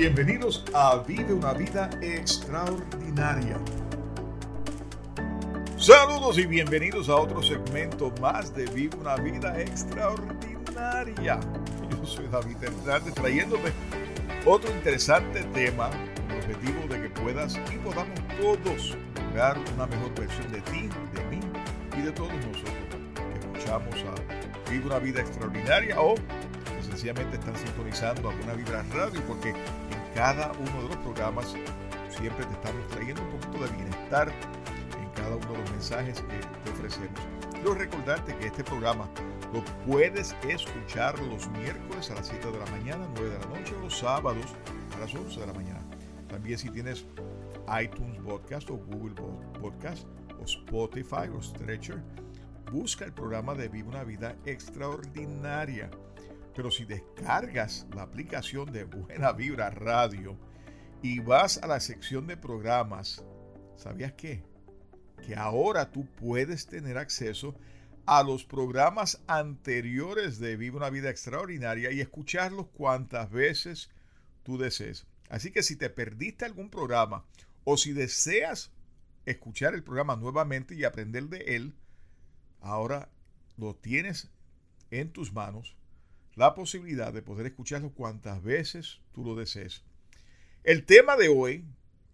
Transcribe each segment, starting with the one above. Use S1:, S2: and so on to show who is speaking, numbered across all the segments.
S1: Bienvenidos a Vive una vida extraordinaria. Saludos y bienvenidos a otro segmento más de Vive una vida extraordinaria. Yo soy David Hernández trayéndote otro interesante tema con el objetivo de que puedas y podamos todos lograr una mejor versión de ti, de mí y de todos nosotros que escuchamos a Vive una vida extraordinaria o sencillamente están sintonizando alguna Vibra Radio porque cada uno de los programas siempre te estamos trayendo un poquito de bienestar en cada uno de los mensajes que te ofrecemos. Quiero recordarte que este programa lo puedes escuchar los miércoles a las 7 de la mañana, 9 de la noche, los sábados a las 11 de la mañana. También si tienes iTunes Podcast o Google Podcast o Spotify o Stretcher, busca el programa de Viva una Vida Extraordinaria pero si descargas la aplicación de Buena Vibra Radio y vas a la sección de programas, ¿sabías qué? Que ahora tú puedes tener acceso a los programas anteriores de Viva una Vida Extraordinaria y escucharlos cuantas veces tú desees. Así que si te perdiste algún programa o si deseas escuchar el programa nuevamente y aprender de él, ahora lo tienes en tus manos la posibilidad de poder escucharlo cuantas veces tú lo desees. El tema de hoy,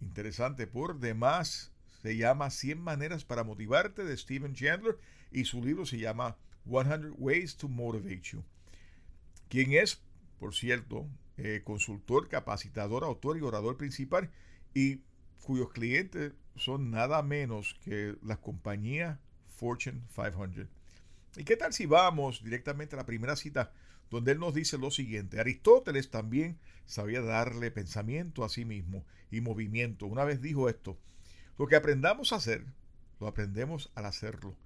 S1: interesante por demás, se llama 100 maneras para motivarte de Steven Chandler y su libro se llama 100 Ways to Motivate You. Quien es, por cierto, eh, consultor, capacitador, autor y orador principal y cuyos clientes son nada menos que la compañía Fortune 500. ¿Y qué tal si vamos directamente a la primera cita donde él nos dice lo siguiente. Aristóteles también sabía darle pensamiento a sí mismo y movimiento. Una vez dijo esto, lo que aprendamos a hacer, lo aprendemos al hacerlo.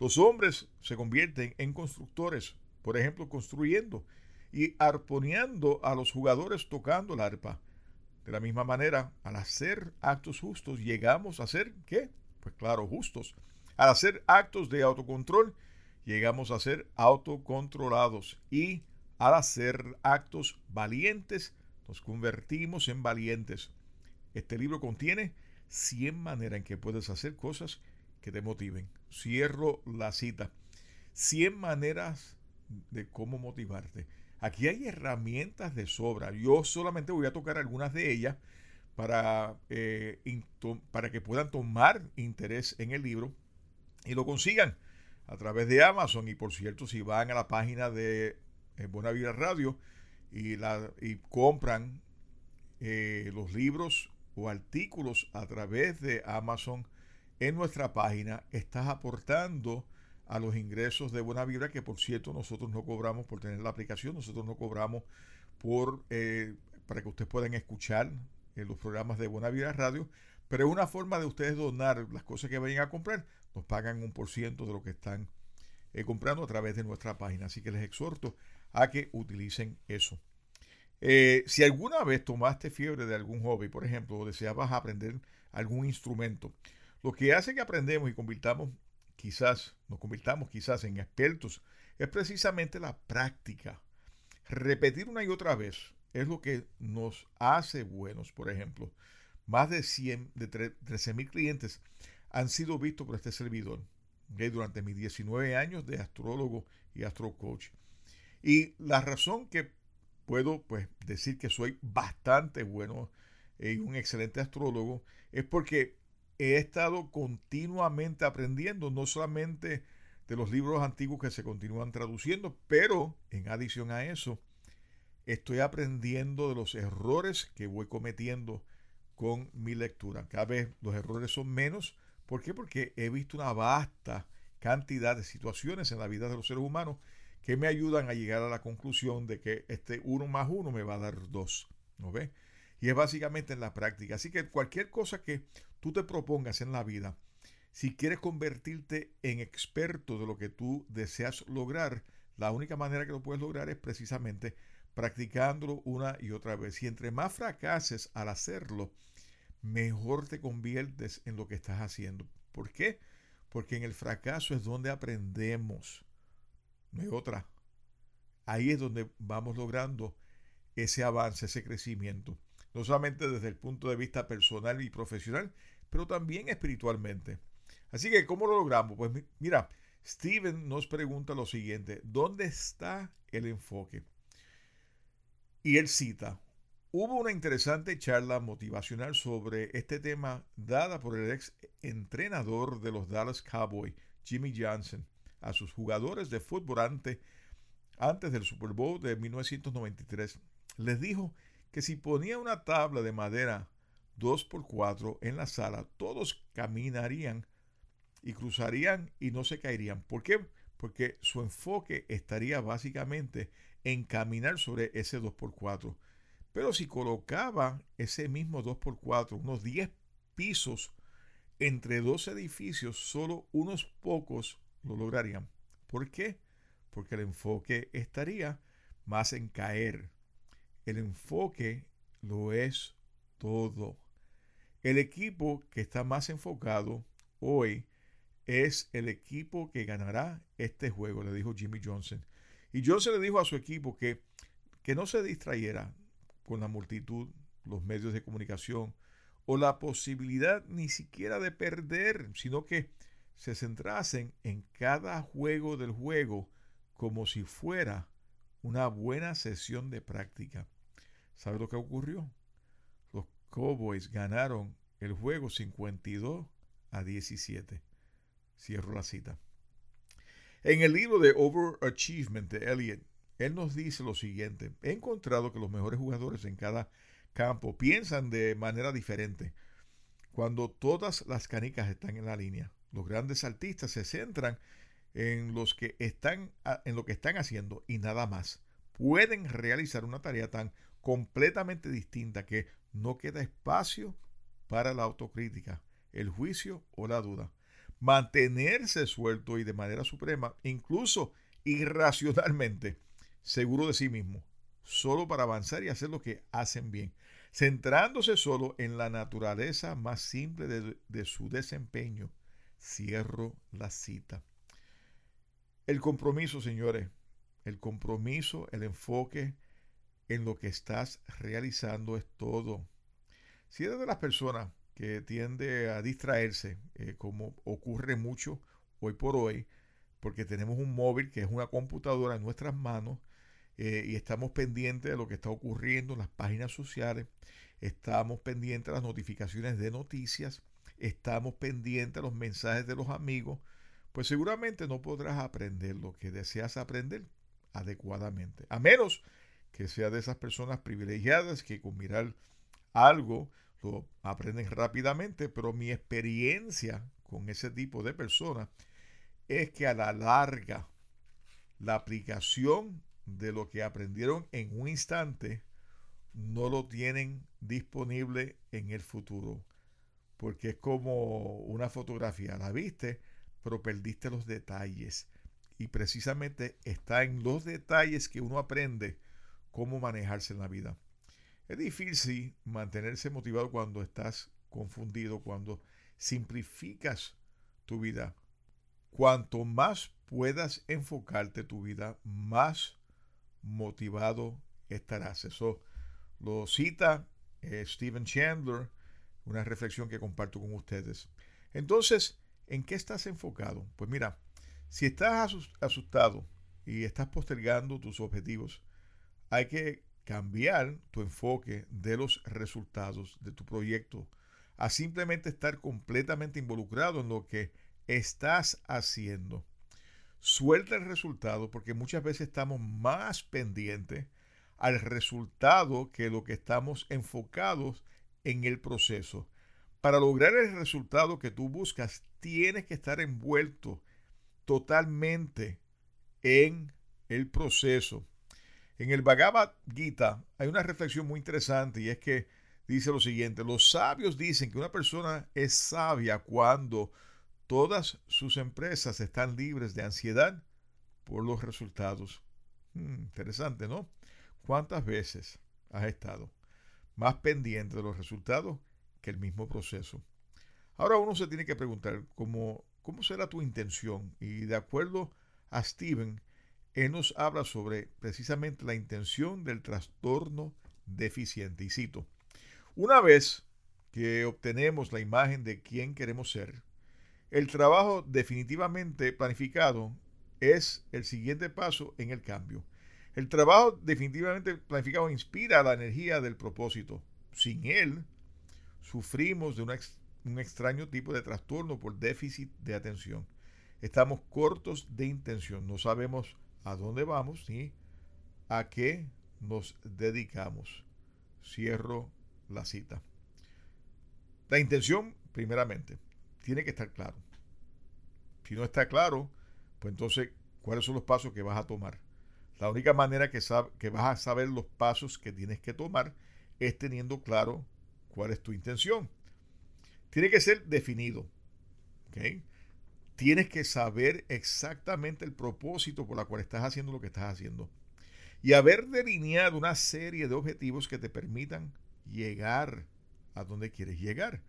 S1: Los hombres se convierten en constructores, por ejemplo, construyendo y arponeando a los jugadores tocando la arpa. De la misma manera, al hacer actos justos, llegamos a ser, ¿qué? Pues claro, justos. Al hacer actos de autocontrol, llegamos a ser autocontrolados y al hacer actos valientes nos convertimos en valientes. Este libro contiene 100 maneras en que puedes hacer cosas que te motiven. Cierro la cita. 100 maneras de cómo motivarte. Aquí hay herramientas de sobra. Yo solamente voy a tocar algunas de ellas para, eh, para que puedan tomar interés en el libro y lo consigan a través de Amazon. Y por cierto, si van a la página de eh, Buena Vida Radio y, compran eh, los libros o artículos a través de Amazon en nuestra página, estás aportando a los ingresos de Buena Vibra, que por cierto nosotros no cobramos por tener la aplicación, nosotros no cobramos por eh, para que ustedes puedan escuchar los programas de Buena Vida Radio, pero es una forma de ustedes donar las cosas que vayan a comprar nos pagan un por ciento de lo que están eh, comprando a través de nuestra página. Así que les exhorto a que utilicen eso. Eh, si alguna vez tomaste fiebre de algún hobby, por ejemplo, o deseabas aprender algún instrumento, lo que hace que aprendemos y convirtamos quizás, nos convirtamos quizás en expertos, es precisamente la práctica. Repetir una y otra vez es lo que nos hace buenos. Por ejemplo, más de 100, de 13 mil clientes han sido vistos por este servidor durante mis 19 años de astrólogo y astrocoach. Y la razón que puedo pues, decir que soy bastante bueno y un excelente astrólogo es porque he estado continuamente aprendiendo, no solamente de los libros antiguos que se continúan traduciendo, pero en adición a eso, estoy aprendiendo de los errores que voy cometiendo con mi lectura. Cada vez los errores son menos ¿Por qué? Porque he visto una vasta cantidad de situaciones en la vida de los seres humanos que me ayudan a llegar a la conclusión de que este 1 más 1 me va a dar 2. ¿No ves? Y es básicamente en la práctica. Así que cualquier cosa que tú te propongas en la vida, si quieres convertirte en experto de lo que tú deseas lograr, la única manera que lo puedes lograr es precisamente practicándolo una y otra vez. Y entre más fracases al hacerlo, mejor te conviertes en lo que estás haciendo. ¿Por qué? Porque en el fracaso es donde aprendemos. No hay otra. Ahí es donde vamos logrando ese avance, ese crecimiento. No solamente desde el punto de vista personal y profesional, pero también espiritualmente. Así que, ¿cómo lo logramos? Pues mira, Steven nos pregunta lo siguiente, ¿dónde está el enfoque? Y él cita, hubo una interesante charla motivacional sobre este tema dada por el ex entrenador de los Dallas Cowboys, Jimmy Johnson, a sus jugadores de fútbol antes, antes del Super Bowl de 1993. Les dijo que si ponía una tabla de madera 2x4 en la sala, todos caminarían y cruzarían y no se caerían. ¿Por qué? Porque su enfoque estaría básicamente en caminar sobre ese 2x4. Pero si colocaba ese mismo 2x4, unos 10 pisos entre dos edificios, solo unos pocos lo lograrían. ¿Por qué? Porque el enfoque estaría más en caer. El enfoque lo es todo. El equipo que está más enfocado hoy es el equipo que ganará este juego, le dijo Jimmy Johnson. Y Johnson le dijo a su equipo que, que no se distrayera con la multitud, los medios de comunicación o la posibilidad ni siquiera de perder, sino que se centrasen en cada juego del juego como si fuera una buena sesión de práctica. ¿Sabe lo que ocurrió? Los Cowboys ganaron el juego 52 a 17. Cierro la cita. En el libro de Overachievement de Elliot, él nos dice lo siguiente. He encontrado que los mejores jugadores en cada campo piensan de manera diferente. Cuando todas las canicas están en la línea, los grandes artistas se centran en, los que están, en lo que están haciendo y nada más. Pueden realizar una tarea tan completamente distinta que no queda espacio para la autocrítica, el juicio o la duda mantenerse suelto y de manera suprema, incluso irracionalmente, seguro de sí mismo, solo para avanzar y hacer lo que hacen bien, centrándose solo en la naturaleza más simple de, de su desempeño. Cierro la cita. El compromiso, señores, el compromiso, el enfoque en lo que estás realizando es todo. Si eres de las personas que tiende a distraerse, eh, como ocurre mucho hoy por hoy, porque tenemos un móvil que es una computadora en nuestras manos eh, y estamos pendientes de lo que está ocurriendo en las páginas sociales, estamos pendientes de las notificaciones de noticias, estamos pendientes de los mensajes de los amigos, pues seguramente no podrás aprender lo que deseas aprender adecuadamente, a menos que sea de esas personas privilegiadas que con mirar algo lo aprenden rápidamente, pero mi experiencia con ese tipo de personas es que a la larga la aplicación de lo que aprendieron en un instante no lo tienen disponible en el futuro. Porque es como una fotografía, la viste, pero perdiste los detalles. Y precisamente está en los detalles que uno aprende cómo manejarse en la vida. Es difícil mantenerse motivado cuando estás confundido, cuando simplificas tu vida. Cuanto más puedas enfocarte tu vida, más motivado estarás. Eso lo cita eh, Steven Chandler, una reflexión que comparto con ustedes. Entonces, ¿en qué estás enfocado? Pues mira, si estás asustado y estás postergando tus objetivos, hay que cambiar tu enfoque de los resultados de tu proyecto a simplemente estar completamente involucrado en lo que estás haciendo. Suelta el resultado porque muchas veces estamos más pendientes al resultado que lo que estamos enfocados en el proceso. Para lograr el resultado que tú buscas, tienes que estar envuelto totalmente en el proceso. En el Bhagavad Gita hay una reflexión muy interesante y es que dice lo siguiente, los sabios dicen que una persona es sabia cuando todas sus empresas están libres de ansiedad por los resultados. Hmm, interesante, ¿no? ¿Cuántas veces has estado más pendiente de los resultados que el mismo proceso? Ahora uno se tiene que preguntar cómo, cómo será tu intención y de acuerdo a Steven, él nos habla sobre precisamente la intención del trastorno deficiente. Y cito, una vez que obtenemos la imagen de quién queremos ser, el trabajo definitivamente planificado es el siguiente paso en el cambio. El trabajo definitivamente planificado inspira la energía del propósito. Sin él, sufrimos de un extraño tipo de trastorno por déficit de atención. Estamos cortos de intención, no sabemos a dónde vamos ni a qué nos dedicamos. Cierro la cita. La intención, primeramente, tiene que estar claro. Si no está claro, pues entonces, ¿cuáles son los pasos que vas a tomar? La única manera que, que vas a saber los pasos que tienes que tomar es teniendo claro cuál es tu intención. Tiene que ser definido. Tienes que saber exactamente el propósito por el cual estás haciendo lo que estás haciendo. Y haber delineado una serie de objetivos que te permitan llegar a donde quieres llegar.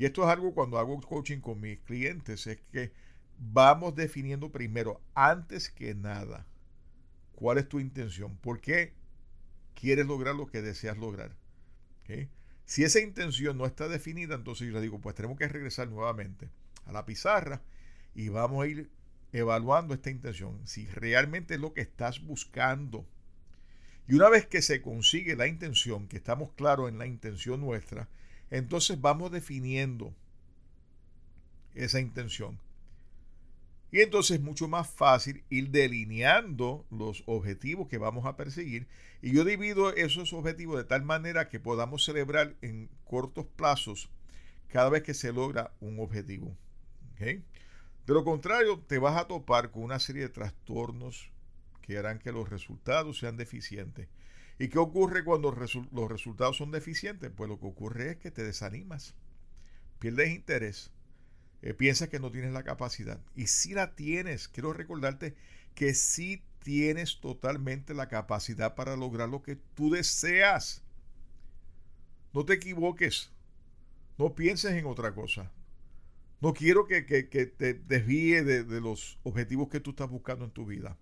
S1: Y esto es algo cuando hago coaching con mis clientes, es que vamos definiendo primero, antes que nada, cuál es tu intención, por qué quieres lograr lo que deseas lograr. Si esa intención no está definida, entonces yo le digo, pues tenemos que regresar nuevamente a la pizarra y vamos a ir evaluando esta intención, si realmente es lo que estás buscando. Y una vez que se consigue la intención, que estamos claros en la intención nuestra, entonces vamos definiendo esa intención. Y entonces es mucho más fácil ir delineando los objetivos que vamos a perseguir. Y yo divido esos objetivos de tal manera que podamos celebrar en cortos plazos cada vez que se logra un objetivo. De lo contrario, te vas a topar con una serie de trastornos que harán que los resultados sean deficientes. ¿Y qué ocurre cuando los resultados son deficientes? Pues lo que ocurre es que te desanimas, pierdes interés, eh, piensas que no tienes la capacidad. Y si la tienes, quiero recordarte que sí tienes totalmente la capacidad para lograr lo que tú deseas. No te equivoques. No pienses en otra cosa. No quiero que, te desvíe de, de, los objetivos que tú estás buscando en tu vida.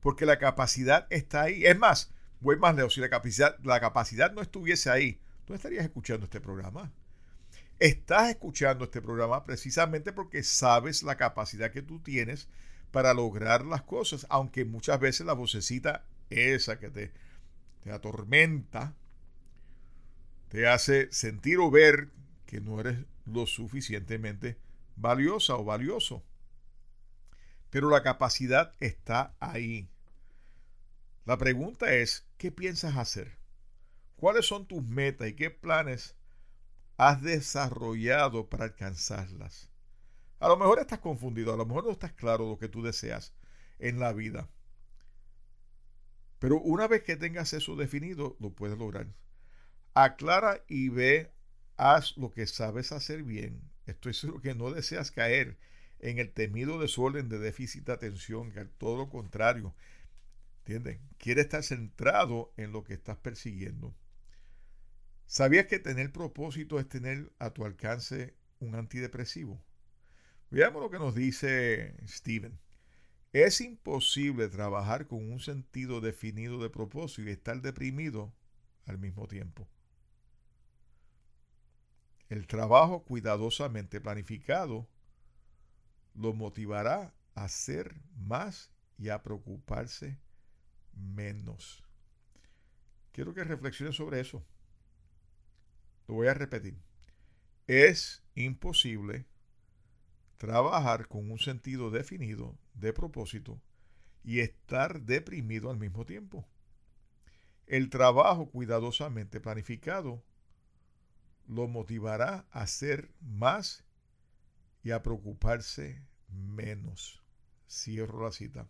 S1: Porque la capacidad está ahí. Es más, voy más lejos. Si la capacidad, la capacidad no estuviese ahí, tú estarías escuchando este programa. Estás escuchando este programa precisamente porque sabes la capacidad que tú tienes para lograr las cosas, aunque muchas veces la vocecita esa que te, te atormenta, te hace sentir o ver que no eres lo suficientemente valiosa o valioso. Pero la capacidad está ahí. La pregunta es, ¿qué piensas hacer? ¿Cuáles son tus metas y qué planes has desarrollado para alcanzarlas. A lo mejor estás confundido, a lo mejor no estás claro lo que tú deseas en la vida. Pero una vez que tengas eso definido, lo puedes lograr. Aclara y ve, haz lo que sabes hacer bien. Estoy seguro que no deseas caer en el temido desorden de déficit de atención, que todo lo contrario. ¿Entienden? Quiere estar centrado en lo que estás persiguiendo. ¿Sabías que tener propósito es tener a tu alcance un antidepresivo? Veamos lo que nos dice Steven. Es imposible trabajar con un sentido definido de propósito y estar deprimido al mismo tiempo. El trabajo cuidadosamente planificado lo motivará a hacer más y a preocuparse menos. Quiero que reflexiones sobre eso. Lo voy a repetir. Es imposible trabajar con un sentido definido de propósito y estar deprimido al mismo tiempo. El trabajo cuidadosamente planificado lo motivará a hacer más y a preocuparse menos. Cierro la cita.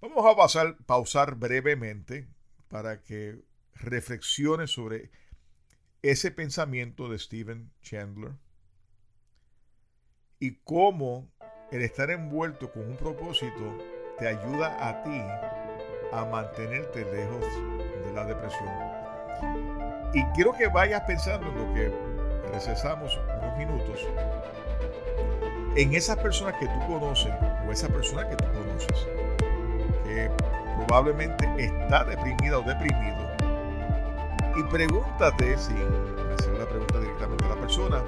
S1: Vamos a pasar, pausar brevemente para que reflexione sobre ese pensamiento de Steven Chandler y cómo el estar envuelto con un propósito te ayuda a ti a mantenerte lejos de la depresión. Y quiero que vayas pensando en lo que recesamos unos minutos, en esas personas que tú conoces o esa persona que tú conoces, que probablemente está deprimida o deprimido, y pregúntate, sin hacer la pregunta directamente a la persona,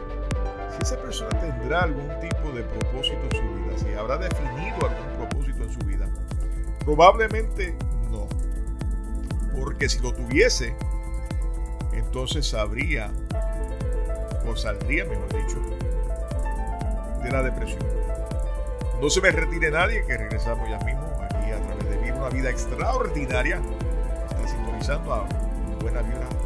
S1: si esa persona tendrá algún tipo de propósito en su vida, si habrá definido algún propósito en su vida. Probablemente no. Porque si lo tuviese, entonces sabría, o saldría, mejor dicho, de la depresión. No se me retire nadie, que regresamos ya vida extraordinaria. Está sintonizando a Buena Vibra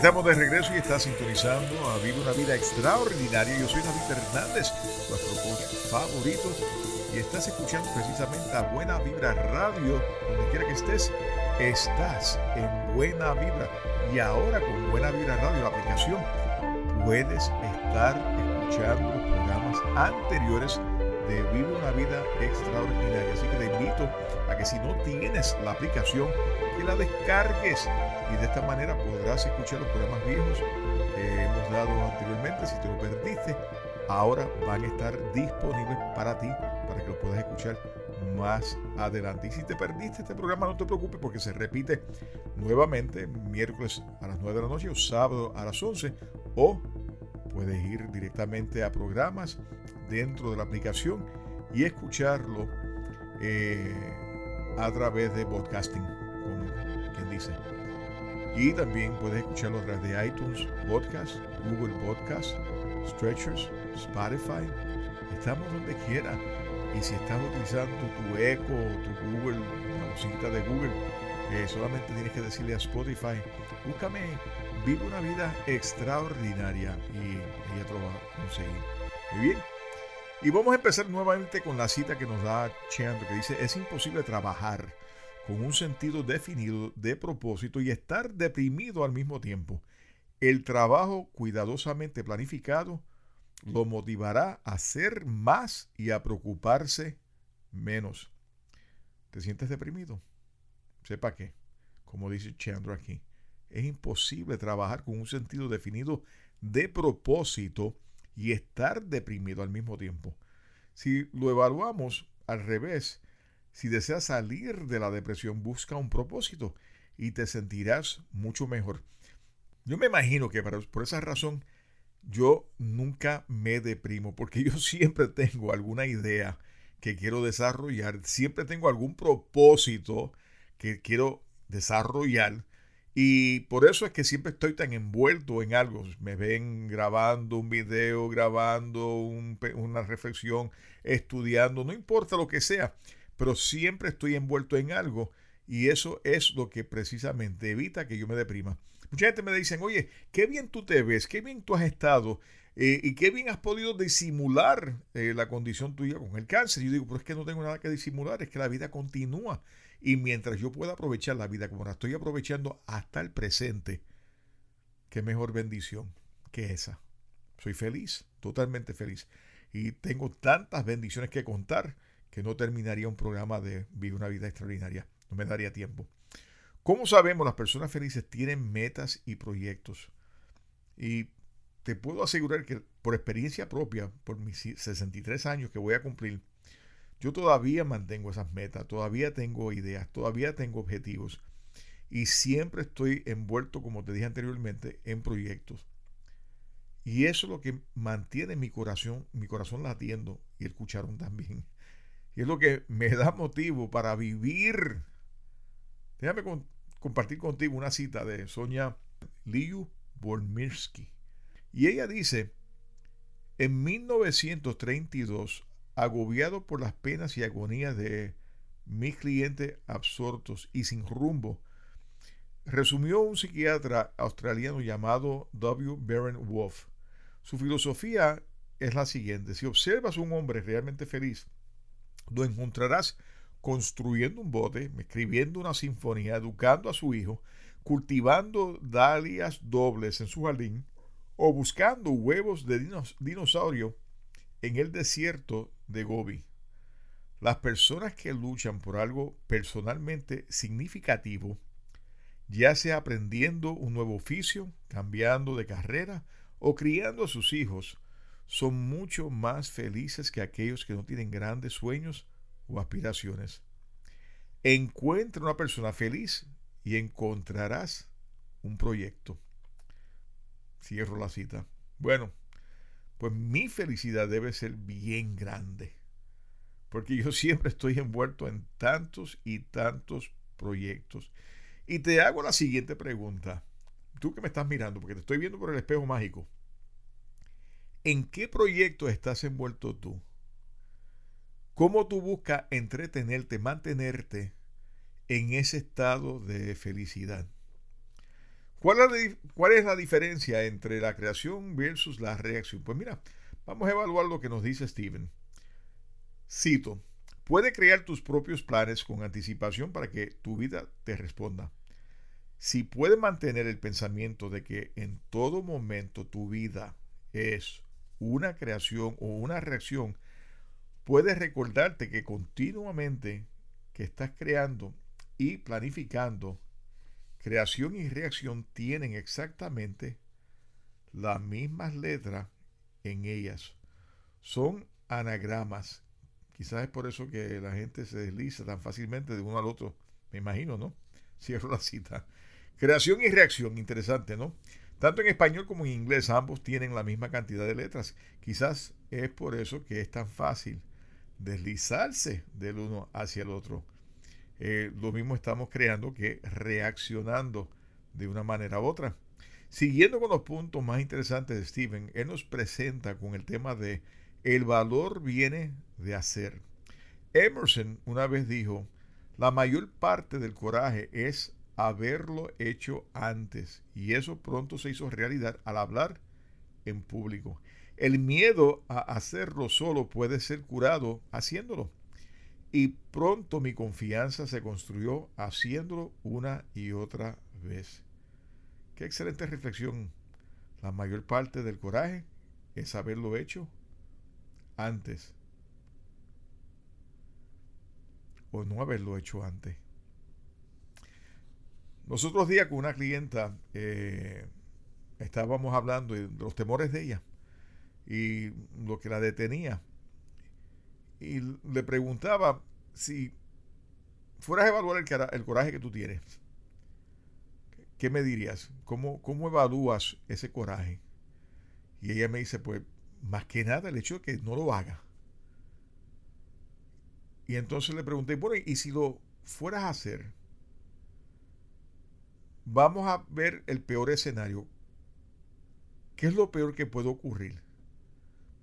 S1: estamos de regreso y está sintonizando a Vive una Vida Extraordinaria. Yo soy David Hernández, coach favorito, y estás escuchando precisamente a Buena Vibra Radio, donde quiera que estés, estás en Buena Vibra. Y ahora con Buena Vibra Radio, la aplicación, puedes estar escuchando los programas anteriores de Vive una Vida Extraordinaria. Así que te invito a que si no tienes la aplicación, que la descargues y de esta manera podrás escuchar los programas viejos que hemos dado anteriormente. Si te lo perdiste, ahora van a estar disponibles para ti, para que lo puedas escuchar más adelante. Y si te perdiste este programa, no te preocupes porque se repite nuevamente miércoles a las 9 de la noche o sábado a las 11 o puedes ir directamente a programas dentro de la aplicación y escucharlo eh, a través de podcasting, como quien dice. Y también puedes escucharlo a través de iTunes Podcast, Google Podcast, Stretchers, Spotify. Estamos donde quiera. Y si estás utilizando tu Echo, tu Google, la bocina de Google, eh, solamente tienes que decirle a Spotify, búscame, vive una vida extraordinaria y ella te lo va a conseguir. Muy bien. Y vamos a empezar nuevamente con la cita que nos da Chandler, que dice, es imposible trabajar con un sentido definido de propósito y estar deprimido al mismo tiempo. El trabajo cuidadosamente planificado lo motivará a hacer más y a preocuparse menos. ¿Te sientes deprimido? Sepa que, como dice Chandra aquí, es imposible trabajar con un sentido definido de propósito y estar deprimido al mismo tiempo. Si lo evaluamos al revés, si deseas salir de la depresión, busca un propósito y te sentirás mucho mejor. Yo me imagino que por esa razón yo nunca me deprimo porque yo siempre tengo alguna idea que quiero desarrollar, siempre tengo algún propósito que quiero desarrollar y por eso es que siempre estoy tan envuelto en algo. Me ven grabando un video, grabando una reflexión, estudiando, no importa lo que sea pero siempre estoy envuelto en algo y eso es lo que precisamente evita que yo me deprima. Mucha gente me dicen, oye, qué bien tú te ves, qué bien tú has estado eh, y qué bien has podido disimular eh, la condición tuya con el cáncer. Yo digo, pero es que no tengo nada que disimular, es que la vida continúa. Y mientras yo pueda aprovechar la vida como la estoy aprovechando hasta el presente, qué mejor bendición que esa. Soy feliz, totalmente feliz. Y tengo tantas bendiciones que contar que no terminaría un programa de Vive una vida extraordinaria. No me daría tiempo. ¿Cómo sabemos? Las personas felices tienen metas y proyectos. Y te puedo asegurar que por experiencia propia, por mis 63 años que voy a cumplir, yo todavía mantengo esas metas, todavía tengo ideas, todavía tengo objetivos. Y siempre estoy envuelto, como te dije anteriormente, en proyectos. Y eso es lo que mantiene mi corazón, mi corazón latiendo y el cucharón también. Es lo que me da motivo para vivir. Déjame compartir contigo una cita de Sonia Liu Bormirsky. Y ella dice, en 1932, agobiado por las penas y agonías de mis clientes absortos y sin rumbo, resumió un psiquiatra australiano llamado W. Baron Wolf. Su filosofía es la siguiente, si observas un hombre realmente feliz, lo encontrarás construyendo un bote, escribiendo una sinfonía, educando a su hijo, cultivando dalias dobles en su jardín o buscando huevos de dinosaurio en el desierto de Gobi. Las personas que luchan por algo personalmente significativo, ya sea aprendiendo un nuevo oficio, cambiando de carrera o criando a sus hijos, son mucho más felices que aquellos que no tienen grandes sueños o aspiraciones. Encuentra una persona feliz y encontrarás un proyecto. Cierro la cita. Bueno, pues mi felicidad debe ser bien grande, porque yo siempre estoy envuelto en tantos y tantos proyectos. Y te hago la siguiente pregunta. Tú que me estás mirando, porque te estoy viendo por el espejo mágico. ¿En qué proyecto estás envuelto tú? ¿Cómo tú buscas entretenerte, mantenerte en ese estado de felicidad? ¿Cuál es, la, diferencia entre la creación versus la reacción? Pues mira, vamos a evaluar lo que nos dice Steven. Cito, puede crear tus propios planes con anticipación para que tu vida te responda. Si puede mantener el pensamiento de que en todo momento tu vida es una creación o una reacción, puedes recordarte que continuamente que estás creando y planificando Creación y reacción tienen exactamente las mismas letras en ellas. Son anagramas. Quizás es por eso que la gente se desliza tan fácilmente de uno al otro. Me imagino, ¿no? Cierro la cita. Creación y reacción, interesante, ¿no? Tanto en español como en inglés ambos tienen la misma cantidad de letras. Quizás es por eso que es tan fácil deslizarse del uno hacia el otro. Eh, lo mismo estamos creando que reaccionando de una manera u otra. Siguiendo con los puntos más interesantes de Steven, él nos presenta con el tema de el valor viene de hacer. Emerson una vez dijo, la mayor parte del coraje es haberlo hecho antes y eso pronto se hizo realidad al hablar en público. El miedo a hacerlo solo puede ser curado haciéndolo. Y pronto mi confianza se construyó haciéndolo una y otra vez. Qué excelente reflexión. La mayor parte del coraje es haberlo hecho antes. O no haberlo hecho antes. Los otros días con una clienta eh, estábamos hablando de los temores de ella y lo que la detenía y le preguntaba si fueras a evaluar el, coraje que tú tienes, ¿qué me dirías? ¿Cómo, ¿Cómo evalúas ese coraje? Y ella me dice, pues más que nada el hecho de que no lo haga. Y entonces le pregunté, bueno, ¿y si lo fueras a hacer? Vamos a ver el peor escenario. ¿Qué es lo peor que puede ocurrir?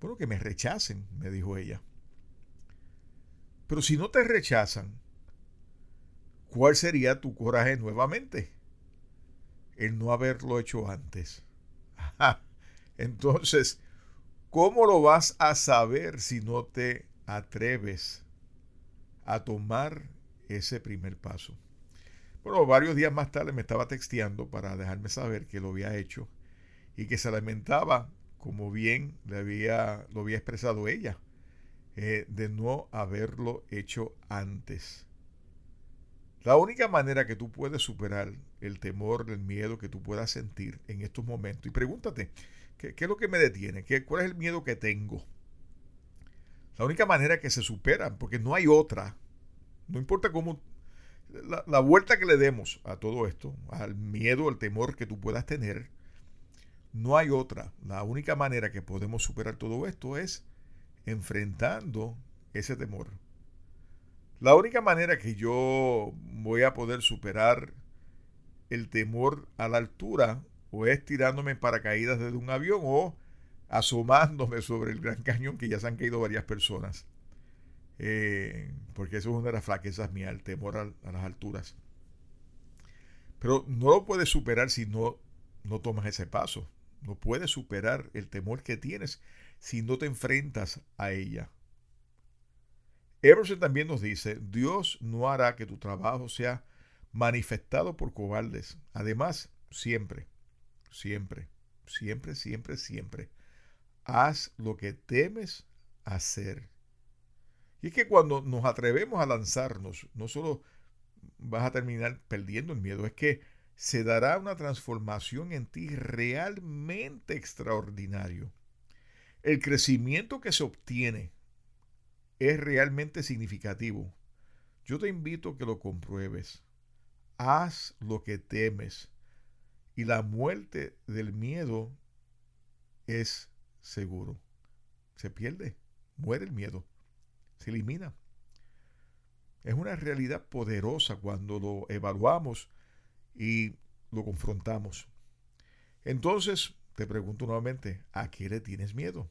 S1: Bueno, que me rechacen, me dijo ella. Pero si no te rechazan, ¿cuál sería tu coraje nuevamente? El no haberlo hecho antes. Entonces, ¿cómo lo vas a saber si no te atreves a tomar ese primer paso? Bueno, varios días más tarde me estaba texteando para dejarme saber que lo había hecho y que se lamentaba como bien le había, lo había expresado ella eh, de no haberlo hecho antes. La única manera que tú puedes superar el temor, el miedo que tú puedas sentir en estos momentos, y pregúntate, ¿qué, es lo que me detiene? ¿Qué, ¿Cuál es el miedo que tengo? La única manera que se superan, porque no hay otra, no importa cómo, la, vuelta que le demos a todo esto, al miedo, al temor que tú puedas tener, no hay otra. La única manera que podemos superar todo esto es enfrentando ese temor. La única manera que yo voy a poder superar el temor a la altura o es tirándome en paracaídas desde un avión o asomándome sobre el Gran Cañón que ya se han caído varias personas. Eh, porque eso es una de las flaquezas mías, el temor a, a, las alturas. Pero no lo puedes superar si no, no tomas ese paso. No puedes superar el temor que tienes si no te enfrentas a ella. Emerson también nos dice, Dios no hará que tu trabajo sea manifestado por cobardes. Además, siempre, siempre, siempre, siempre, siempre, haz lo que temes hacer. Y es que cuando nos atrevemos a lanzarnos, no solo vas a terminar perdiendo el miedo, es que se dará una transformación en ti realmente extraordinario el crecimiento que se obtiene es realmente significativo. Yo te invito a que lo compruebes. Haz lo que temes y la muerte del miedo es seguro. Se pierde, muere el miedo, se elimina. Es una realidad poderosa cuando lo evaluamos y lo confrontamos. Entonces, te pregunto nuevamente, ¿a qué le tienes miedo?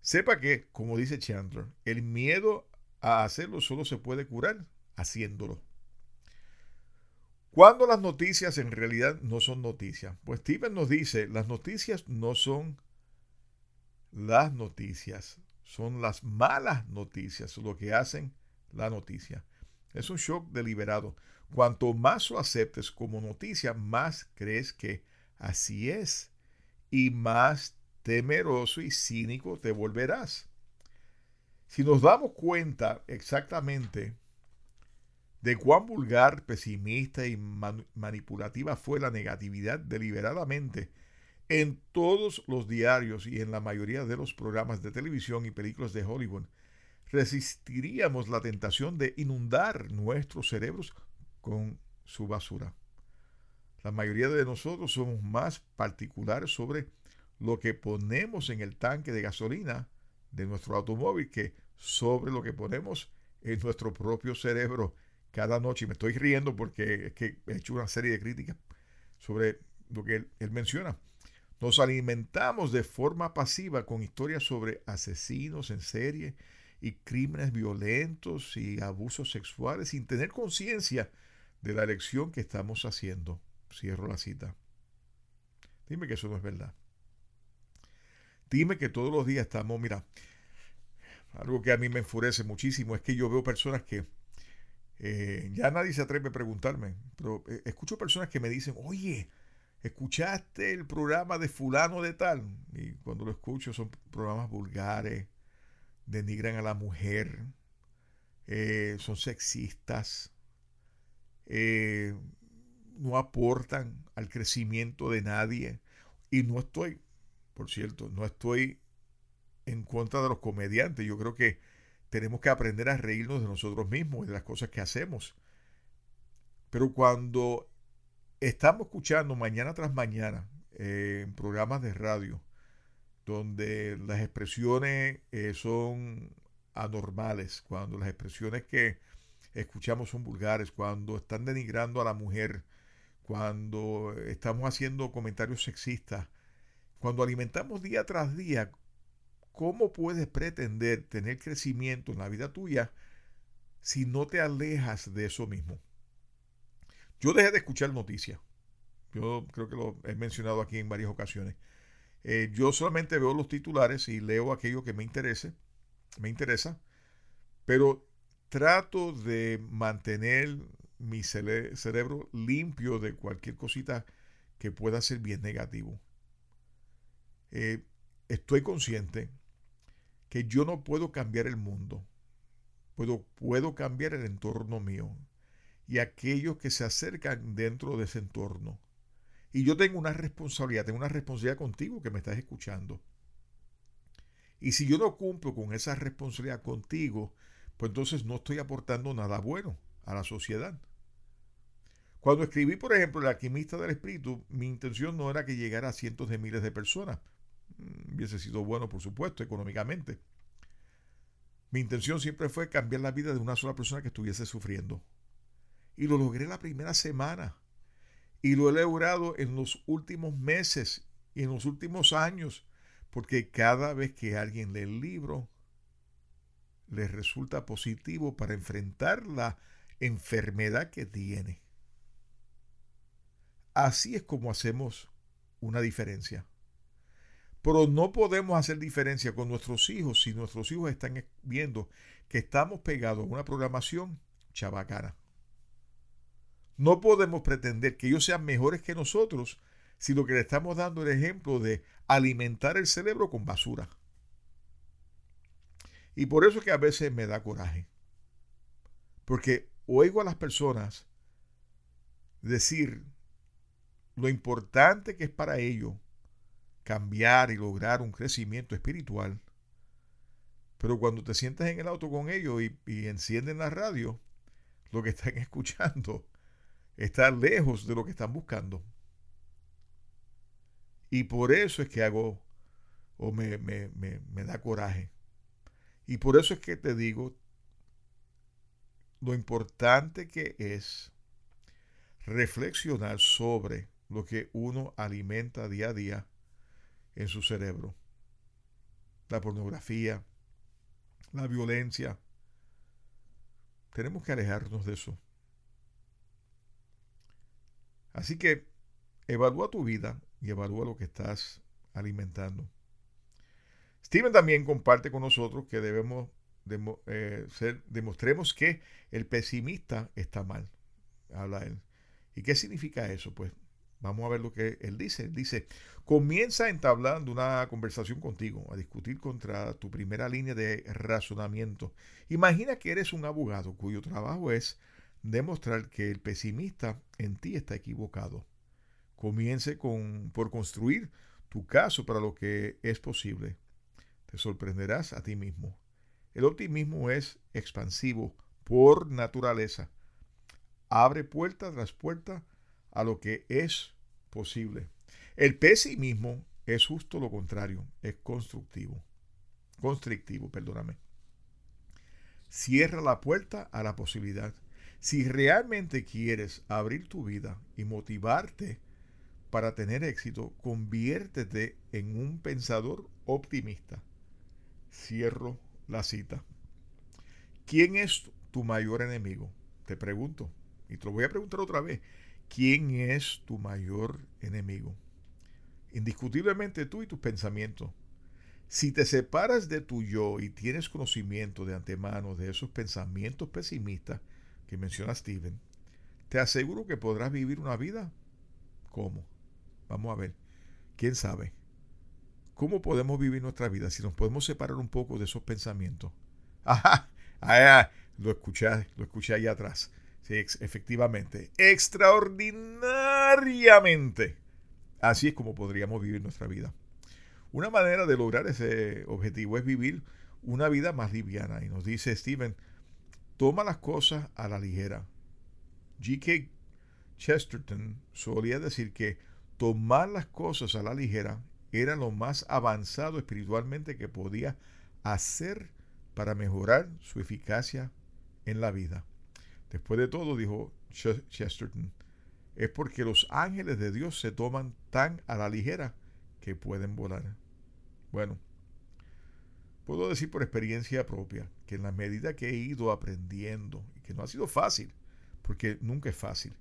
S1: Sepa que, como dice Chandler, el miedo a hacerlo solo se puede curar haciéndolo. Cuando las noticias en realidad no son noticias. Pues Steven nos dice, las noticias no son las noticias, son las malas noticias lo que hacen la noticia. Es un shock deliberado. Cuanto más lo aceptes como noticia, más crees que así es y más temeroso y cínico te volverás. Si nos damos cuenta exactamente de cuán vulgar, pesimista y manipulativa fue la negatividad deliberadamente en todos los diarios y en la mayoría de los programas de televisión y películas de Hollywood, resistiríamos la tentación de inundar nuestros cerebros con su basura. La mayoría de nosotros somos más particulares sobre lo que ponemos en el tanque de gasolina de nuestro automóvil que sobre lo que ponemos en nuestro propio cerebro cada noche. Y me estoy riendo porque es que he hecho una serie de críticas sobre lo que él, menciona. Nos alimentamos de forma pasiva con historias sobre asesinos en serie y crímenes violentos y abusos sexuales sin tener conciencia de la elección que estamos haciendo. Cierro la cita. Dime que eso no es verdad. Dime que todos los días estamos, mira, algo que a mí me enfurece muchísimo es que yo veo personas que eh, ya nadie se atreve a preguntarme, pero eh, escucho personas que me dicen, oye, ¿escuchaste el programa de fulano de tal? Y cuando lo escucho son programas vulgares, denigran a la mujer, eh, son sexistas, no aportan al crecimiento de nadie. Y no estoy, por cierto, no estoy en contra de los comediantes. Yo creo que tenemos que aprender a reírnos de nosotros mismos y de las cosas que hacemos. Pero cuando estamos escuchando mañana tras mañana eh, en programas de radio, donde las expresiones eh, son anormales, cuando las expresiones que escuchamos son vulgares, cuando están denigrando a la mujer, cuando estamos haciendo comentarios sexistas, cuando alimentamos día tras día ¿cómo puedes pretender tener crecimiento en la vida tuya si no te alejas de eso mismo? Yo dejé de escuchar noticias. Yo creo que lo he mencionado aquí en varias ocasiones. Eh, yo solamente veo los titulares y leo aquello que me interese, me interesa, pero trato de mantener mi cerebro limpio de cualquier cosita que pueda ser bien negativo. Eh, estoy consciente que yo no puedo cambiar el mundo, puedo, puedo cambiar el entorno mío y aquellos que se acercan dentro de ese entorno. Y yo tengo una responsabilidad, tengo una responsabilidad contigo que me estás escuchando. Y si yo no cumplo con esa responsabilidad contigo, pues entonces no estoy aportando nada bueno a la sociedad. Cuando escribí, por ejemplo, El alquimista del espíritu, mi intención no era que llegara a cientos de miles de personas. Mm, hubiese sido bueno, por supuesto, económicamente. Mi intención siempre fue cambiar la vida de una sola persona que estuviese sufriendo. Y lo logré la primera semana. Y lo he logrado en los últimos meses y en los últimos años. Porque cada vez que alguien lee el libro, le resulta positivo para enfrentar la enfermedad que tiene. Así es como hacemos una diferencia. Pero no podemos hacer diferencia con nuestros hijos si nuestros hijos están viendo que estamos pegados a una programación chabacana. No podemos pretender que ellos sean mejores que nosotros si lo que le estamos dando el ejemplo de alimentar el cerebro con basura. Y por eso es que a veces me da coraje. Porque oigo a las personas decir lo importante que es para ellos cambiar y lograr un crecimiento espiritual. Pero cuando te sientas en el auto con ellos y, encienden la radio, lo que están escuchando está lejos de lo que están buscando. Y por eso es que hago o me, me, me da coraje. Y por eso es que te digo lo importante que es reflexionar sobre lo que uno alimenta día a día en su cerebro. La pornografía, la violencia. Tenemos que alejarnos de eso. Así que evalúa tu vida y evalúa lo que estás alimentando. Steven también comparte con nosotros que debemos eh, ser, demostremos que el pesimista está mal. Habla él. ¿Y qué significa eso? Pues vamos a ver lo que él dice. Él dice, comienza entablando una conversación contigo, a discutir contra tu primera línea de razonamiento. Imagina que eres un abogado cuyo trabajo es demostrar que el pesimista en ti está equivocado. Comience con, por construir tu caso para lo que es posible. Te sorprenderás a ti mismo. El optimismo es expansivo por naturaleza. Abre puerta tras puerta a lo que es posible. El pesimismo es justo lo contrario, es constructivo. Constrictivo, perdóname. Cierra la puerta a la posibilidad. Si realmente quieres abrir tu vida y motivarte para tener éxito, conviértete en un pensador optimista. Cierro la cita. ¿Quién es tu mayor enemigo? Te pregunto. Y te lo voy a preguntar otra vez. ¿Quién es tu mayor enemigo? Indiscutiblemente tú y tus pensamientos. Si te separas de tu yo y tienes conocimiento de antemano de esos pensamientos pesimistas que menciona Steven, te aseguro que podrás vivir una vida. ¿Cómo? Vamos a ver. ¿Quién sabe? ¿Cómo podemos vivir nuestra vida si nos podemos separar un poco de esos pensamientos? Ajá, lo escuché, lo escuché ahí atrás. Sí, efectivamente, extraordinariamente. Así es como podríamos vivir nuestra vida. Una manera de lograr ese objetivo es vivir una vida más liviana. Y nos dice Steven, toma las cosas a la ligera. G.K. Chesterton solía decir que tomar las cosas a la ligera era lo más avanzado espiritualmente que podía hacer para mejorar su eficacia en la vida. Después de todo, dijo Chesterton, es porque los ángeles de Dios se toman tan a la ligera que pueden volar. Bueno, puedo decir por experiencia propia que en la medida que he ido aprendiendo, y que no ha sido fácil, porque nunca es fácil,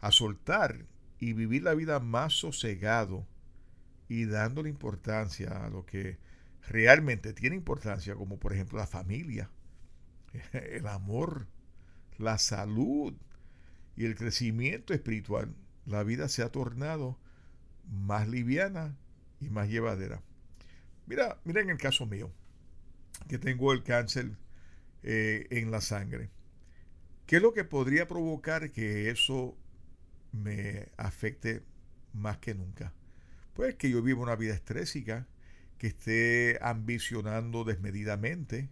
S1: a soltar y vivir la vida más sosegado y dándole importancia a lo que realmente tiene importancia, como por ejemplo la familia, el amor, la salud y el crecimiento espiritual, la vida se ha tornado más liviana y más llevadera. Mira, mira en el caso mío, que tengo el cáncer eh, en la sangre. ¿Qué es lo que podría provocar que eso me afecte más que nunca? Pues que yo vivo una vida estrésica, que esté ambicionando desmedidamente,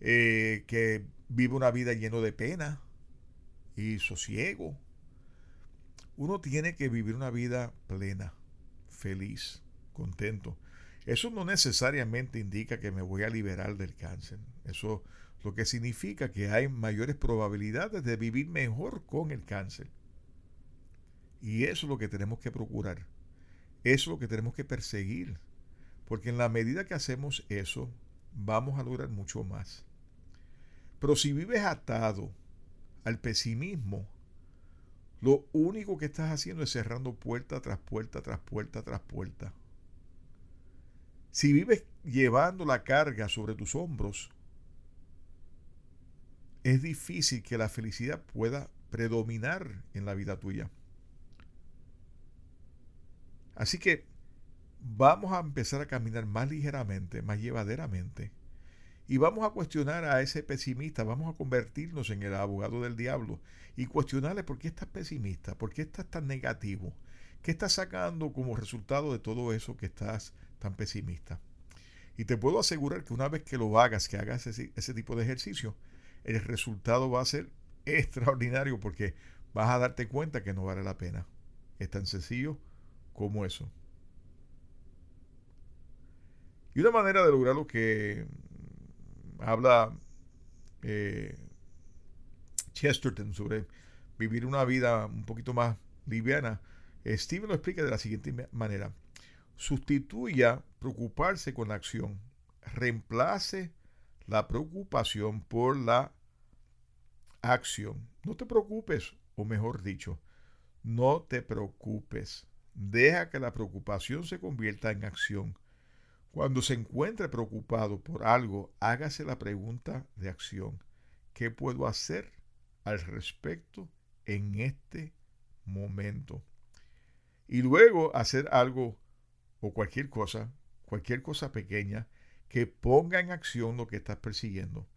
S1: eh, que vive una vida lleno de pena y sosiego. Uno tiene que vivir una vida plena, feliz, contento. Eso no necesariamente indica que me voy a liberar del cáncer. Eso lo que significa que hay mayores probabilidades de vivir mejor con el cáncer. Y eso es lo que tenemos que procurar. Eso es lo que tenemos que perseguir. Porque en la medida que hacemos eso, vamos a lograr mucho más. Pero si vives atado al pesimismo, lo único que estás haciendo es cerrando puerta tras puerta, tras puerta, tras puerta. Si vives llevando la carga sobre tus hombros, es difícil que la felicidad pueda predominar en la vida tuya. Así que vamos a empezar a caminar más ligeramente, más llevaderamente. Y vamos a cuestionar a ese pesimista, vamos a convertirnos en el abogado del diablo y cuestionarle por qué estás pesimista, por qué estás tan negativo, qué estás sacando como resultado de todo eso que estás tan pesimista. Y te puedo asegurar que una vez que lo hagas, que hagas ese, tipo de ejercicio, el resultado va a ser extraordinario porque vas a darte cuenta que no vale la pena. Es tan sencillo como eso. Y una manera de lograr lo que habla eh, Chesterton sobre vivir una vida un poquito más liviana, eh, Steven lo explica de la siguiente manera. Sustituya preocuparse con acción. Reemplace la preocupación por la acción. No te preocupes, o mejor dicho, No te preocupes. Deja que la preocupación se convierta en acción. Cuando se encuentre preocupado por algo, hágase la pregunta de acción. ¿Qué puedo hacer al respecto en este momento? Y luego hacer algo o cualquier cosa, cualquier cosa pequeña, que ponga en acción lo que estás persiguiendo.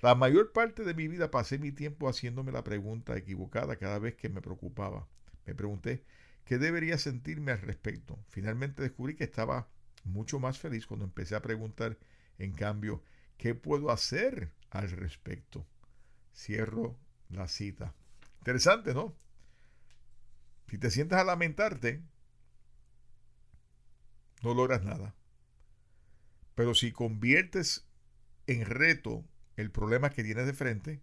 S1: La mayor parte de mi vida pasé mi tiempo haciéndome la pregunta equivocada cada vez que me preocupaba. Me pregunté qué debería sentirme al respecto. Finalmente descubrí que estaba mucho más feliz cuando empecé a preguntar, en cambio, ¿qué puedo hacer al respecto? Cierro la cita. Interesante, ¿no? Si te sientas a lamentarte, no logras nada. Pero si conviertes en reto el problema que tienes de frente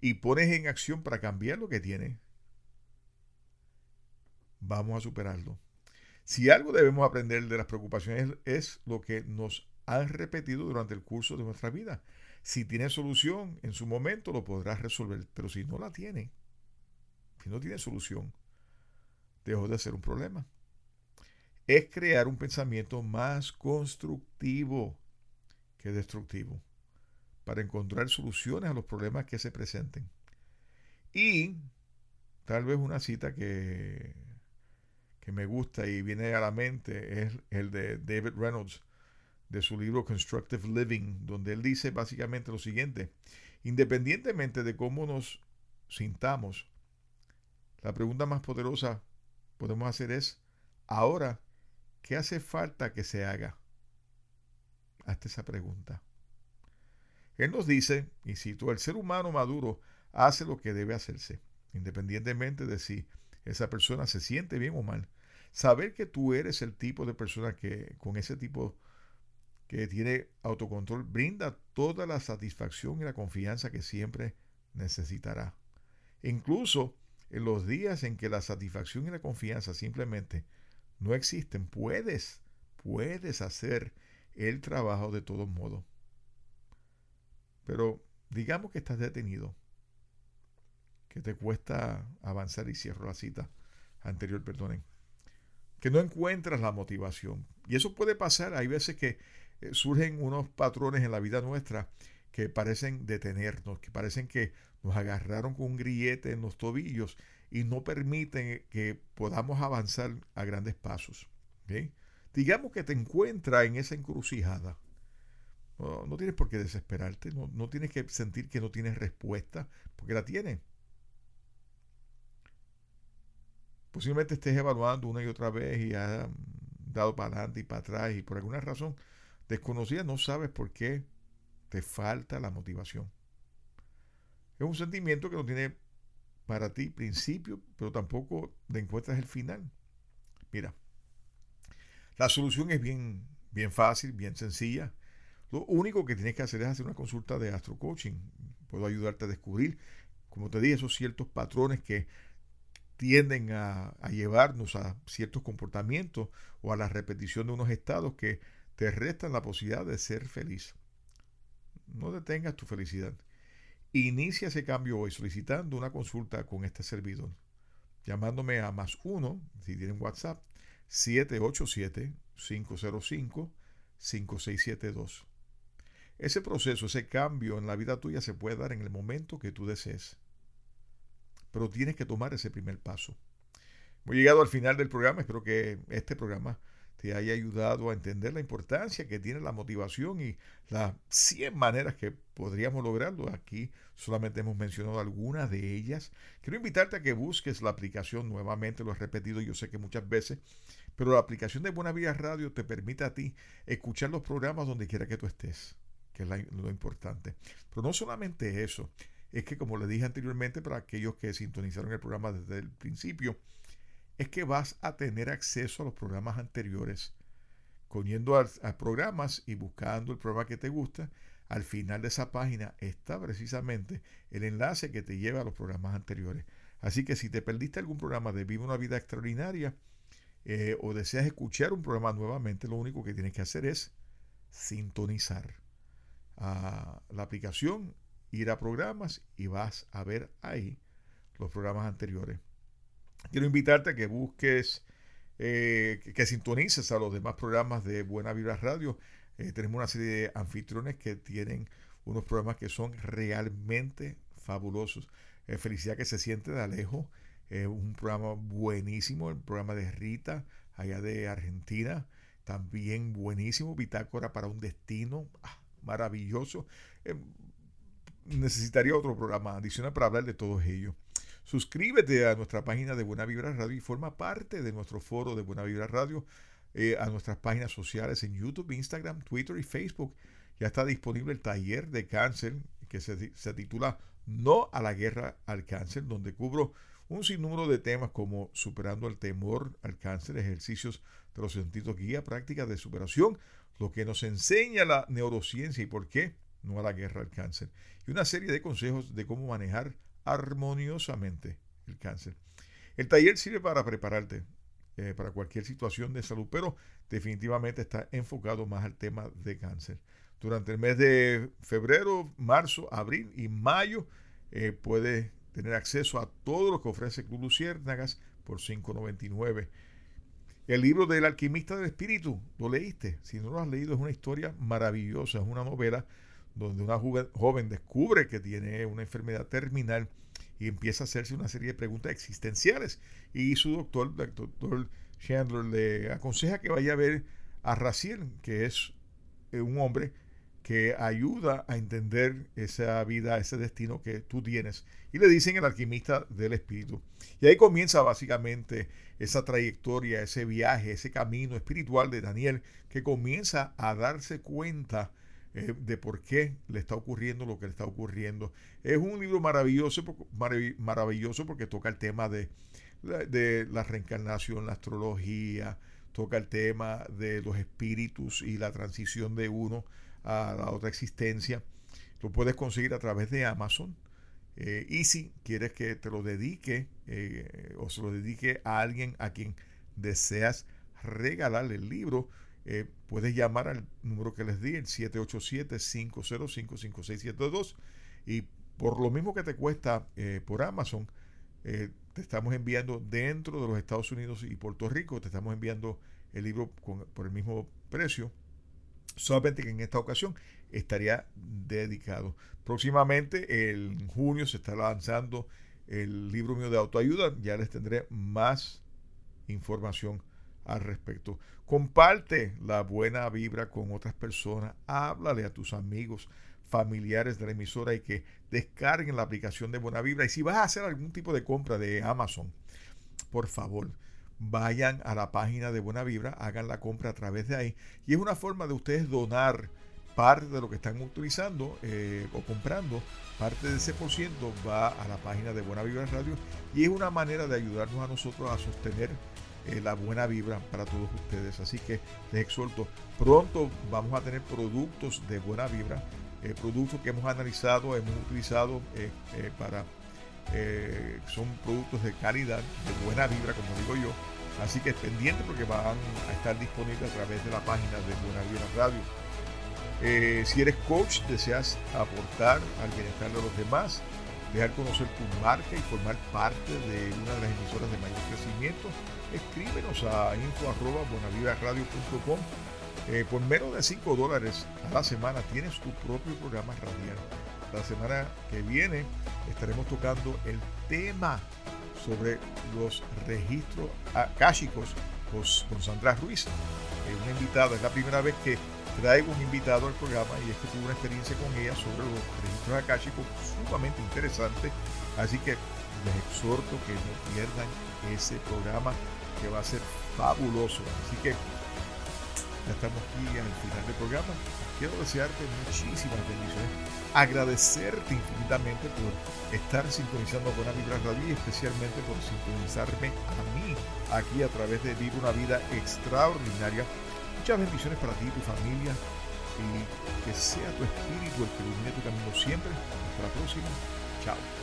S1: y pones en acción para cambiar lo que tienes, vamos a superarlo. Si algo debemos aprender de las preocupaciones es lo que nos han repetido durante el curso de nuestra vida. Si tiene solución en su momento lo podrás resolver, pero si no la tiene, si no tiene solución, dejó de ser un problema. Es crear un pensamiento más constructivo que destructivo para encontrar soluciones a los problemas que se presenten. Y tal vez una cita que que me gusta y viene a la mente es el de David Reynolds de su libro Constructive Living, donde él dice básicamente lo siguiente, independientemente de cómo nos sintamos, la pregunta más poderosa podemos hacer es, ahora, ¿qué hace falta que se haga? Hazte esa pregunta. Él nos dice, y cito, el ser humano maduro hace lo que debe hacerse, independientemente de si esa persona se siente bien o mal. Saber que tú eres el tipo de persona que con ese tipo que tiene autocontrol brinda toda la satisfacción y la confianza que siempre necesitará. Incluso en los días en que la satisfacción y la confianza simplemente no existen, puedes, puedes hacer el trabajo de todos modos. Pero digamos que estás detenido que te cuesta avanzar y cierro la cita anterior, perdonen, que no encuentras la motivación. Y eso puede pasar, hay veces que eh, surgen unos patrones en la vida nuestra que parecen detenernos, que parecen que nos agarraron con un grillete en los tobillos y no permiten que podamos avanzar a grandes pasos. Digamos que te encuentras en esa encrucijada. No, tienes por qué desesperarte, no, no, tienes que sentir que no tienes respuesta, porque la tienes. posiblemente estés evaluando una y otra vez y has dado para adelante y para atrás y por alguna razón desconocida no sabes por qué te falta la motivación. Es un sentimiento que no tiene para ti principio, pero tampoco le encuentras el final. Mira, la solución es bien, bien fácil, bien sencilla. Lo único que tienes que hacer es hacer una consulta de astro coaching. Puedo ayudarte a descubrir, como te dije, esos ciertos patrones que tienden a, llevarnos a ciertos comportamientos o a la repetición de unos estados que te restan la posibilidad de ser feliz. No detengas tu felicidad. Inicia ese cambio hoy solicitando una consulta con este servidor. Llamándome a más uno, si tienen WhatsApp, 787-505-5672. Ese proceso, ese cambio en la vida tuya se puede dar en el momento que tú desees pero tienes que tomar ese primer paso. Hemos llegado al final del programa, espero que este programa te haya ayudado a entender la importancia que tiene la motivación y las 100 maneras que podríamos lograrlo. Aquí solamente hemos mencionado algunas de ellas. Quiero invitarte a que busques la aplicación, nuevamente lo he repetido yo sé que muchas veces, pero la aplicación de Buena Vida Radio te permite a ti escuchar los programas donde quiera que tú estés, que es lo importante. Pero no solamente eso, es que, como le dije anteriormente, para aquellos que sintonizaron el programa desde el principio, es que vas a tener acceso a los programas anteriores. Cogiendo a, programas y buscando el programa que te gusta, al final de esa página está precisamente el enlace que te lleva a los programas anteriores. Así que si te perdiste algún programa de Viva una vida extraordinaria eh, o deseas escuchar un programa nuevamente, lo único que tienes que hacer es sintonizar a la aplicación ir a programas y vas a ver ahí los programas anteriores. Quiero invitarte a que busques, eh, que, sintonices a los demás programas de Buena Vibra Radio. Eh, tenemos una serie de anfitriones que tienen unos programas que son realmente fabulosos. Eh, felicidad que se siente de Alejo, un programa buenísimo, el programa de Rita, allá de Argentina, también buenísimo, Bitácora para un destino, ah, maravilloso. necesitaría otro programa adicional para hablar de todos ellos. Suscríbete a nuestra página de Buena Vibra Radio y forma parte de nuestro foro de Buena Vibra Radio, eh, a nuestras páginas sociales en YouTube, Instagram, Twitter y Facebook. Ya está disponible el taller de cáncer que se, se titula No a la guerra al cáncer, donde cubro un sinnúmero de temas como superando el temor al cáncer, ejercicios de los sentidos guía, prácticas de superación, lo que nos enseña la neurociencia y por qué no a la guerra al cáncer, y una serie de consejos de cómo manejar armoniosamente el cáncer. El taller sirve para prepararte eh, para cualquier situación de salud, pero definitivamente está enfocado más al tema de cáncer. Durante el mes de febrero, marzo, abril y mayo eh, puedes tener acceso a todo lo que ofrece Club Luciérnagas por 5.99. El libro del alquimista del espíritu, ¿lo leíste? Si no lo has leído, es una historia maravillosa, es una novela donde una joven descubre que tiene una enfermedad terminal y empieza a hacerse una serie de preguntas existenciales. Y su doctor, el doctor Chandler, le aconseja que vaya a ver a Raciel, que es eh, un hombre que ayuda a entender esa vida, ese destino que tú tienes. Y le dicen el alquimista del espíritu. Y ahí comienza básicamente esa trayectoria, ese viaje, ese camino espiritual de Daniel, que comienza a darse cuenta eh, de por qué le está ocurriendo lo que le está ocurriendo. Es un libro maravilloso, maravilloso porque toca el tema de, de la reencarnación, la astrología, toca el tema de los espíritus y la transición de uno a la otra existencia. Lo puedes conseguir a través de Amazon. Eh, y si quieres que te lo dedique eh, o se lo dedique a alguien a quien deseas regalarle el libro, eh, puedes llamar al número que les di, el 787-505-5672. Y por lo mismo que te cuesta eh, por Amazon, eh, te estamos enviando dentro de los Estados Unidos y Puerto Rico, te estamos enviando el libro por el mismo precio. Solamente que en esta ocasión estaría dedicado. Próximamente, en junio, se está lanzando el libro mío de autoayuda. Ya les tendré más información al respecto. Comparte la buena vibra con otras personas. Háblale a tus amigos, familiares de la emisora y que descarguen la aplicación de Buena Vibra. Y si vas a hacer algún tipo de compra de Amazon, por favor, vayan a la página de Buena Vibra, hagan la compra a través de ahí. Y es una forma de ustedes donar parte de lo que están utilizando eh, o comprando, parte de ese por ciento va a la página de Buena Vibra Radio y es una manera de ayudarnos a nosotros a sostener eh, la buena vibra para todos ustedes. Así que les exhorto, pronto vamos a tener productos de buena vibra, eh, productos que hemos analizado, hemos utilizado eh, para, son productos de calidad, de buena vibra, como digo yo. Así que pendiente porque van a estar disponibles a través de la página de Buena Vibra Radio. si eres coach, deseas aportar al bienestar de los demás, dejar conocer tu marca y formar parte de una de las emisoras de mayor crecimiento, escríbenos a info.buenavibraradio.com. Eh, por menos de 5 dólares a la semana tienes tu propio programa radial. La semana que viene estaremos tocando el tema sobre los registros akáshicos con, Sandra Ruiz, una invitada. Es la primera vez que traigo un invitado al programa y es que tuve una experiencia con ella sobre los registros akáshicos sumamente interesante. Así que les exhorto que no pierdan ese programa que va a ser fabuloso. Así que ya estamos aquí al final del programa. Quiero desearte muchísimas bendiciones, agradecerte infinitamente por estar sintonizando con la Vibra Radio y especialmente por sintonizarme a mí aquí a través de Vivir una Vida Extraordinaria. Muchas bendiciones para ti y tu familia y que sea tu espíritu el que ilumine tu camino siempre. Hasta la próxima. Chao.